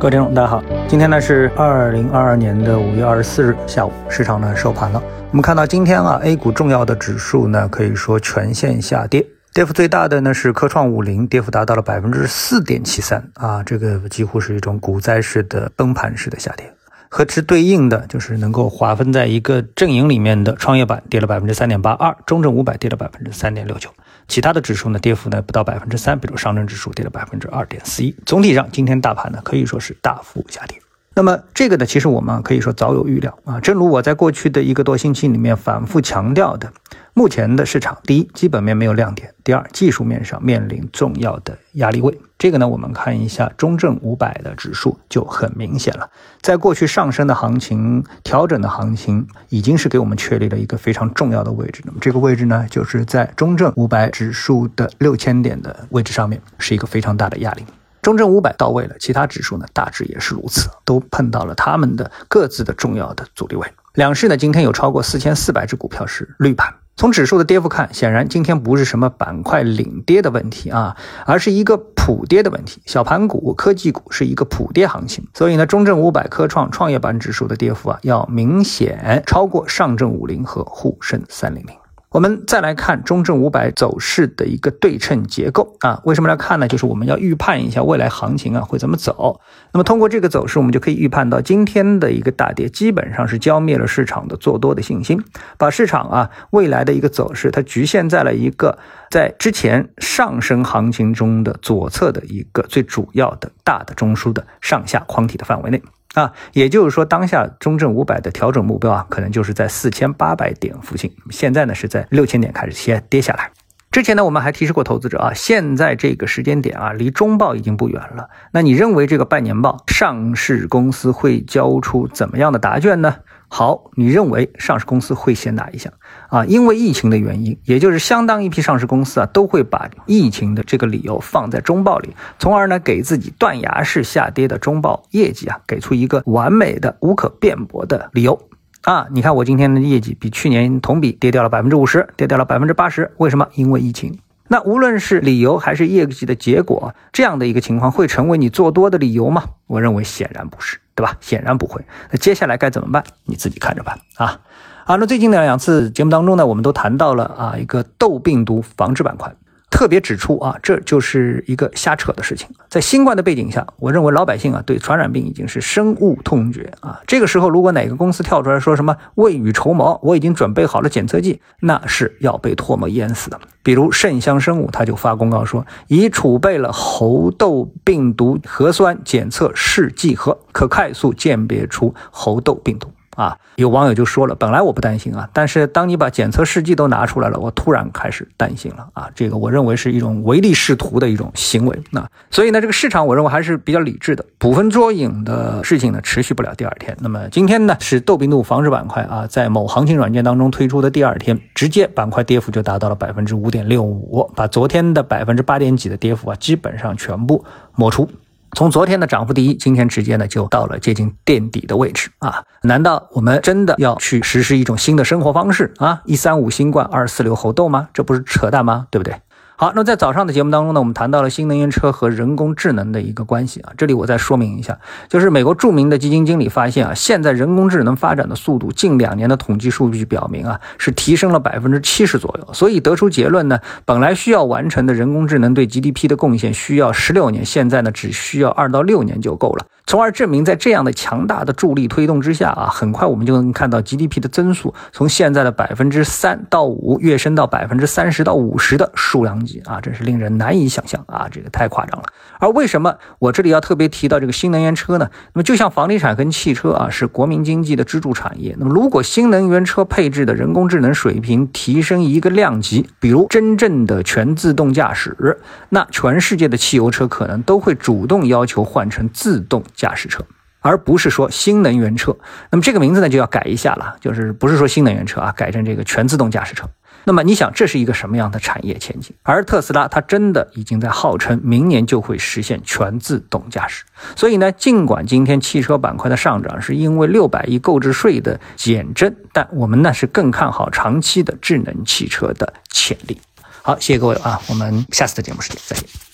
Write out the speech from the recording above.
各位听众，大家好，今天呢是二零二二年的五月二十四日下午，市场呢收盘了。我们看到今天啊，A 股重要的指数呢可以说全线下跌，跌幅最大的呢是科创五零，跌幅达到了百分之四点七三啊，这个几乎是一种股灾式的崩盘式的下跌。和之对应的就是能够划分在一个阵营里面的创业板跌了百分之三点八二，中证五百跌了百分之三点六九，其他的指数呢跌幅呢不到百分之三，比如上证指数跌了百分之二点四一。总体上，今天大盘呢可以说是大幅下跌。那么这个呢，其实我们可以说早有预料啊。正如我在过去的一个多星期里面反复强调的，目前的市场，第一，基本面没有亮点；第二，技术面上面临重要的压力位。这个呢，我们看一下中证五百的指数就很明显了。在过去上升的行情、调整的行情，已经是给我们确立了一个非常重要的位置。那么这个位置呢，就是在中证五百指数的六千点的位置上面，是一个非常大的压力。中证五百到位了，其他指数呢大致也是如此，都碰到了他们的各自的重要的阻力位。两市呢，今天有超过四千四百只股票是绿盘。从指数的跌幅看，显然今天不是什么板块领跌的问题啊，而是一个普跌的问题。小盘股、科技股是一个普跌行情，所以呢，中证五百、科创、创业板指数的跌幅啊，要明显超过上证五零和沪深三零零。我们再来看中证五百走势的一个对称结构啊，为什么来看呢？就是我们要预判一下未来行情啊会怎么走。那么通过这个走势，我们就可以预判到今天的一个大跌基本上是浇灭了市场的做多的信心，把市场啊未来的一个走势它局限在了一个在之前上升行情中的左侧的一个最主要的大的中枢的上下框体的范围内。啊，也就是说，当下中证五百的调整目标啊，可能就是在四千八百点附近。现在呢，是在六千点开始先跌下来。之前呢，我们还提示过投资者啊，现在这个时间点啊，离中报已经不远了。那你认为这个半年报上市公司会交出怎么样的答卷呢？好，你认为上市公司会写哪一项啊？因为疫情的原因，也就是相当一批上市公司啊，都会把疫情的这个理由放在中报里，从而呢，给自己断崖式下跌的中报业绩啊，给出一个完美的、无可辩驳的理由。啊，你看我今天的业绩比去年同比跌掉了百分之五十，跌掉了百分之八十，为什么？因为疫情。那无论是理由还是业绩的结果，这样的一个情况会成为你做多的理由吗？我认为显然不是，对吧？显然不会。那接下来该怎么办？你自己看着办啊。啊，那最近的两次节目当中呢，我们都谈到了啊一个痘病毒防治板块。特别指出啊，这就是一个瞎扯的事情。在新冠的背景下，我认为老百姓啊对传染病已经是深恶痛绝啊。这个时候，如果哪个公司跳出来说什么未雨绸缪，我已经准备好了检测剂，那是要被唾沫淹死的。比如圣香生物，他就发公告说，已储备了猴痘病毒核酸检测试剂盒，可快速鉴别出猴痘病毒。啊，有网友就说了，本来我不担心啊，但是当你把检测试剂都拿出来了，我突然开始担心了啊。这个我认为是一种唯利是图的一种行为。那所以呢，这个市场我认为还是比较理智的，捕风捉影的事情呢持续不了第二天。那么今天呢是豆病毒防治板块啊，在某行情软件当中推出的第二天，直接板块跌幅就达到了百分之五点六五，把昨天的百分之八点几的跌幅啊基本上全部抹除。从昨天的涨幅第一，今天直接呢就到了接近垫底的位置啊！难道我们真的要去实施一种新的生活方式啊？一三五新冠，二四六猴痘吗？这不是扯淡吗？对不对？好，那在早上的节目当中呢，我们谈到了新能源车和人工智能的一个关系啊。这里我再说明一下，就是美国著名的基金经理发现啊，现在人工智能发展的速度，近两年的统计数据表明啊，是提升了百分之七十左右。所以得出结论呢，本来需要完成的人工智能对 GDP 的贡献需要十六年，现在呢只需要二到六年就够了。从而证明，在这样的强大的助力推动之下啊，很快我们就能看到 GDP 的增速从现在的百分之三到五跃升到百分之三十到五十的数量级啊，真是令人难以想象啊，这个太夸张了。而为什么我这里要特别提到这个新能源车呢？那么就像房地产跟汽车啊，是国民经济的支柱产业。那么如果新能源车配置的人工智能水平提升一个量级，比如真正的全自动驾驶，那全世界的汽油车可能都会主动要求换成自动。驾驶车，而不是说新能源车。那么这个名字呢就要改一下了，就是不是说新能源车啊，改成这个全自动驾驶车。那么你想，这是一个什么样的产业前景？而特斯拉它真的已经在号称明年就会实现全自动驾驶。所以呢，尽管今天汽车板块的上涨是因为六百亿购置税的减征，但我们呢是更看好长期的智能汽车的潜力。好，谢谢各位啊，我们下次的节目时间再见。